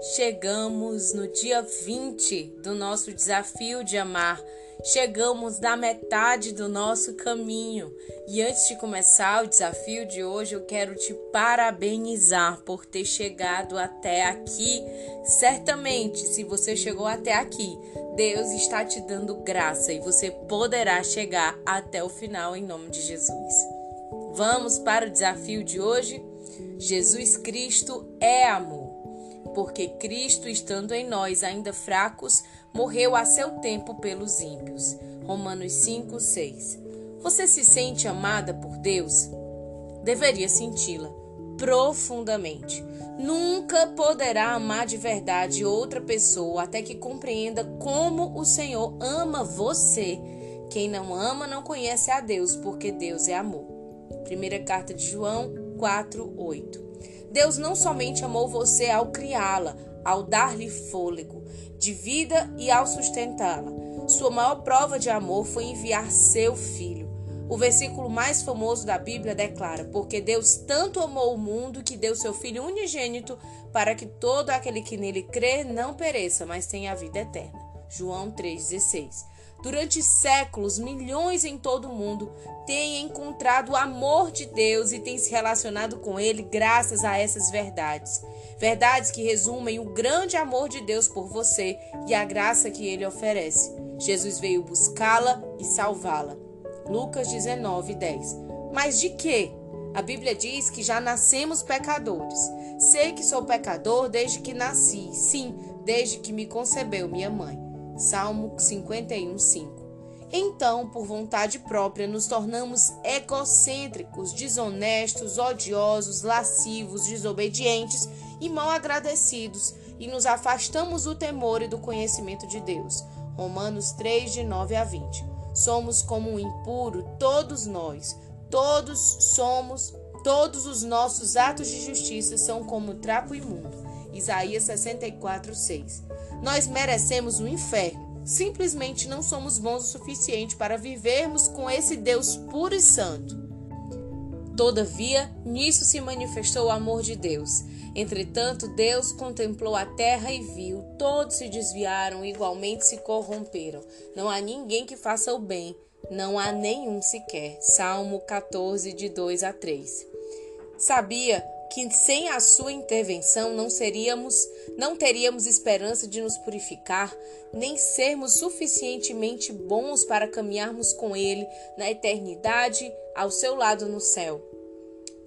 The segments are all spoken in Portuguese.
Chegamos no dia 20 do nosso desafio de amar. Chegamos da metade do nosso caminho. E antes de começar o desafio de hoje, eu quero te parabenizar por ter chegado até aqui. Certamente, se você chegou até aqui, Deus está te dando graça e você poderá chegar até o final em nome de Jesus. Vamos para o desafio de hoje? Jesus Cristo é amor porque Cristo, estando em nós ainda fracos, morreu a seu tempo pelos ímpios. Romanos 5, 6. Você se sente amada por Deus? Deveria senti-la profundamente. Nunca poderá amar de verdade outra pessoa até que compreenda como o Senhor ama você. Quem não ama não conhece a Deus, porque Deus é amor. Primeira carta de João 4, 8. Deus não somente amou você ao criá-la, ao dar-lhe fôlego de vida e ao sustentá-la. Sua maior prova de amor foi enviar seu filho. O versículo mais famoso da Bíblia declara: Porque Deus tanto amou o mundo que deu seu Filho unigênito para que todo aquele que nele crê não pereça, mas tenha a vida eterna. João 3,16. Durante séculos, milhões em todo o mundo têm encontrado o amor de Deus e têm se relacionado com Ele graças a essas verdades. Verdades que resumem o grande amor de Deus por você e a graça que Ele oferece. Jesus veio buscá-la e salvá-la. Lucas 19, 10. Mas de quê? A Bíblia diz que já nascemos pecadores. Sei que sou pecador desde que nasci, sim, desde que me concebeu minha mãe. Salmo 51, 5. Então, por vontade própria, nos tornamos egocêntricos, desonestos, odiosos, lascivos, desobedientes e mal agradecidos e nos afastamos do temor e do conhecimento de Deus. Romanos 3, de 9 a 20. Somos como um impuro, todos nós. Todos somos, todos os nossos atos de justiça são como trapo imundo. Isaías 64, 6. Nós merecemos o um inferno. Simplesmente não somos bons o suficiente para vivermos com esse Deus puro e santo. Todavia, nisso se manifestou o amor de Deus. Entretanto, Deus contemplou a terra e viu, todos se desviaram, igualmente se corromperam. Não há ninguém que faça o bem, não há nenhum sequer. Salmo 14, de 2 a 3. Sabia que sem a sua intervenção não seríamos, não teríamos esperança de nos purificar, nem sermos suficientemente bons para caminharmos com ele na eternidade ao seu lado no céu.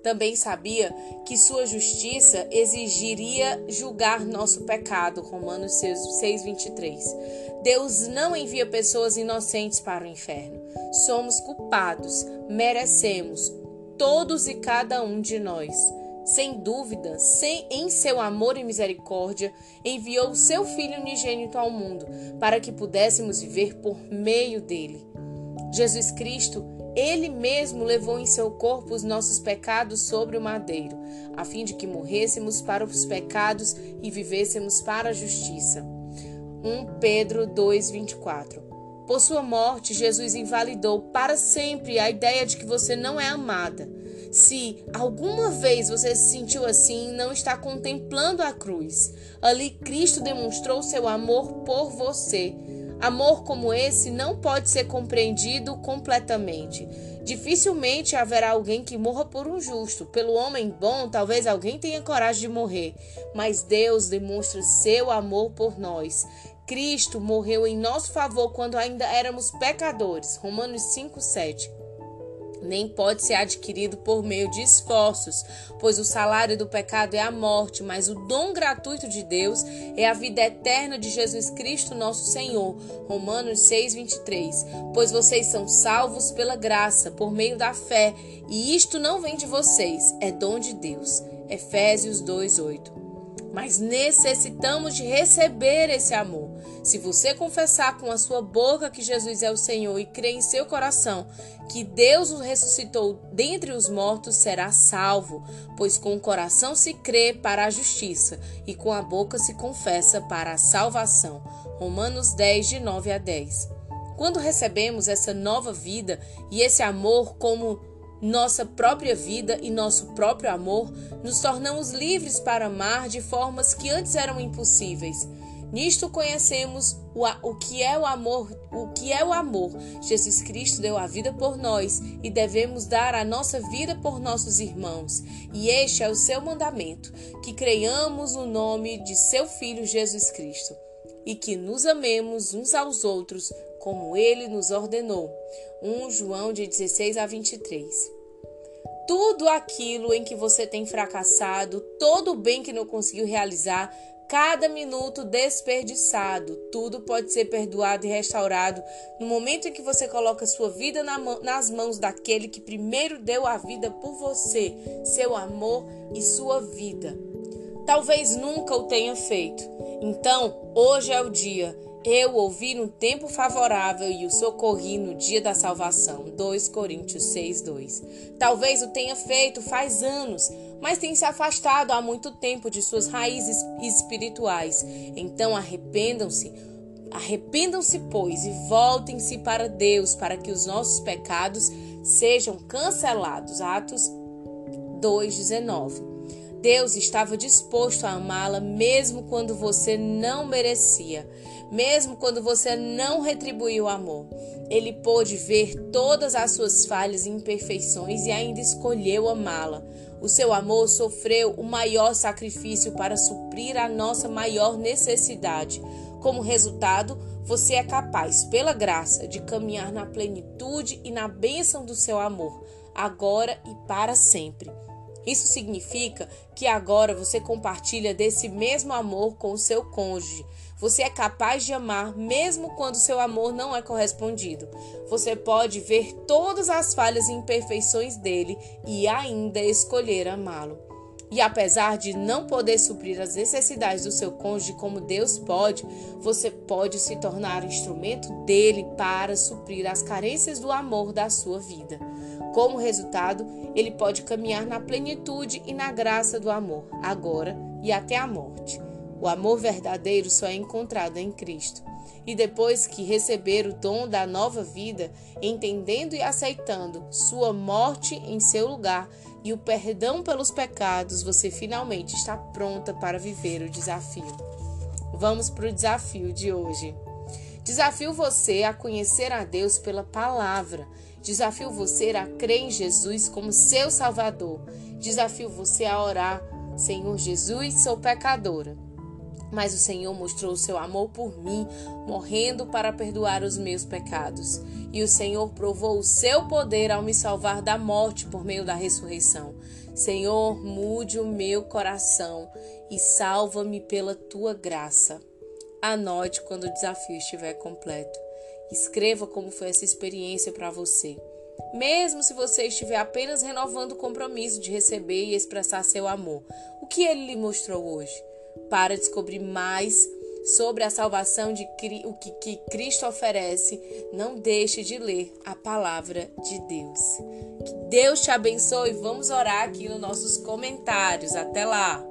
Também sabia que sua justiça exigiria julgar nosso pecado, Romanos 6:23. Deus não envia pessoas inocentes para o inferno. Somos culpados, merecemos todos e cada um de nós sem dúvida, sem, em seu amor e misericórdia, enviou o seu Filho unigênito ao mundo, para que pudéssemos viver por meio dele. Jesus Cristo, ele mesmo levou em seu corpo os nossos pecados sobre o madeiro, a fim de que morrêssemos para os pecados e vivêssemos para a justiça. 1 Pedro 2:24 por sua morte, Jesus invalidou para sempre a ideia de que você não é amada. Se alguma vez você se sentiu assim, não está contemplando a cruz. Ali Cristo demonstrou seu amor por você. Amor como esse não pode ser compreendido completamente. Dificilmente haverá alguém que morra por um justo. Pelo homem bom, talvez alguém tenha coragem de morrer, mas Deus demonstra seu amor por nós. Cristo morreu em nosso favor quando ainda éramos pecadores. Romanos 5, 7 nem pode ser adquirido por meio de esforços, pois o salário do pecado é a morte, mas o dom gratuito de Deus é a vida eterna de Jesus Cristo, nosso Senhor. Romanos 6:23. Pois vocês são salvos pela graça, por meio da fé, e isto não vem de vocês, é dom de Deus. Efésios 2:8 mas necessitamos de receber esse amor. Se você confessar com a sua boca que Jesus é o Senhor e crer em seu coração que Deus o ressuscitou dentre os mortos, será salvo, pois com o coração se crê para a justiça e com a boca se confessa para a salvação. Romanos 10, de 9 a 10. Quando recebemos essa nova vida e esse amor como nossa própria vida e nosso próprio amor, nos tornamos livres para amar de formas que antes eram impossíveis. Nisto conhecemos o, o, que é o amor, o que é o amor. Jesus Cristo deu a vida por nós e devemos dar a nossa vida por nossos irmãos. E este é o seu mandamento, que creiamos no nome de seu filho Jesus Cristo e que nos amemos uns aos outros como ele nos ordenou. 1 João de 16 a 23. Tudo aquilo em que você tem fracassado, todo o bem que não conseguiu realizar, cada minuto desperdiçado. Tudo pode ser perdoado e restaurado no momento em que você coloca sua vida na nas mãos daquele que primeiro deu a vida por você, seu amor e sua vida. Talvez nunca o tenha feito. Então, hoje é o dia. Eu ouvi no tempo favorável e o socorri no dia da salvação. 2 Coríntios 6, 2. Talvez o tenha feito faz anos, mas tem se afastado há muito tempo de suas raízes espirituais. Então arrependam-se, arrependam-se, pois, e voltem-se para Deus, para que os nossos pecados sejam cancelados. Atos 2:19. Deus estava disposto a amá-la mesmo quando você não merecia, mesmo quando você não retribuiu o amor. Ele pôde ver todas as suas falhas e imperfeições e ainda escolheu amá-la. O seu amor sofreu o maior sacrifício para suprir a nossa maior necessidade. Como resultado, você é capaz, pela graça, de caminhar na plenitude e na bênção do seu amor, agora e para sempre. Isso significa que agora você compartilha desse mesmo amor com o seu cônjuge. Você é capaz de amar mesmo quando seu amor não é correspondido. Você pode ver todas as falhas e imperfeições dele e ainda escolher amá-lo. E apesar de não poder suprir as necessidades do seu cônjuge como Deus pode, você pode se tornar instrumento dele para suprir as carências do amor da sua vida. Como resultado, ele pode caminhar na plenitude e na graça do amor, agora e até a morte. O amor verdadeiro só é encontrado em Cristo. E depois que receber o dom da nova vida, entendendo e aceitando sua morte em seu lugar e o perdão pelos pecados, você finalmente está pronta para viver o desafio. Vamos para o desafio de hoje. Desafio você a conhecer a Deus pela palavra Desafio você a crer em Jesus como seu Salvador. Desafio você a orar: Senhor Jesus, sou pecadora. Mas o Senhor mostrou o seu amor por mim, morrendo para perdoar os meus pecados. E o Senhor provou o seu poder ao me salvar da morte por meio da ressurreição. Senhor, mude o meu coração e salva-me pela tua graça. Anote quando o desafio estiver completo. Escreva como foi essa experiência para você. Mesmo se você estiver apenas renovando o compromisso de receber e expressar seu amor, o que ele lhe mostrou hoje? Para descobrir mais sobre a salvação de o que, que Cristo oferece, não deixe de ler a palavra de Deus. Que Deus te abençoe. Vamos orar aqui nos nossos comentários. Até lá!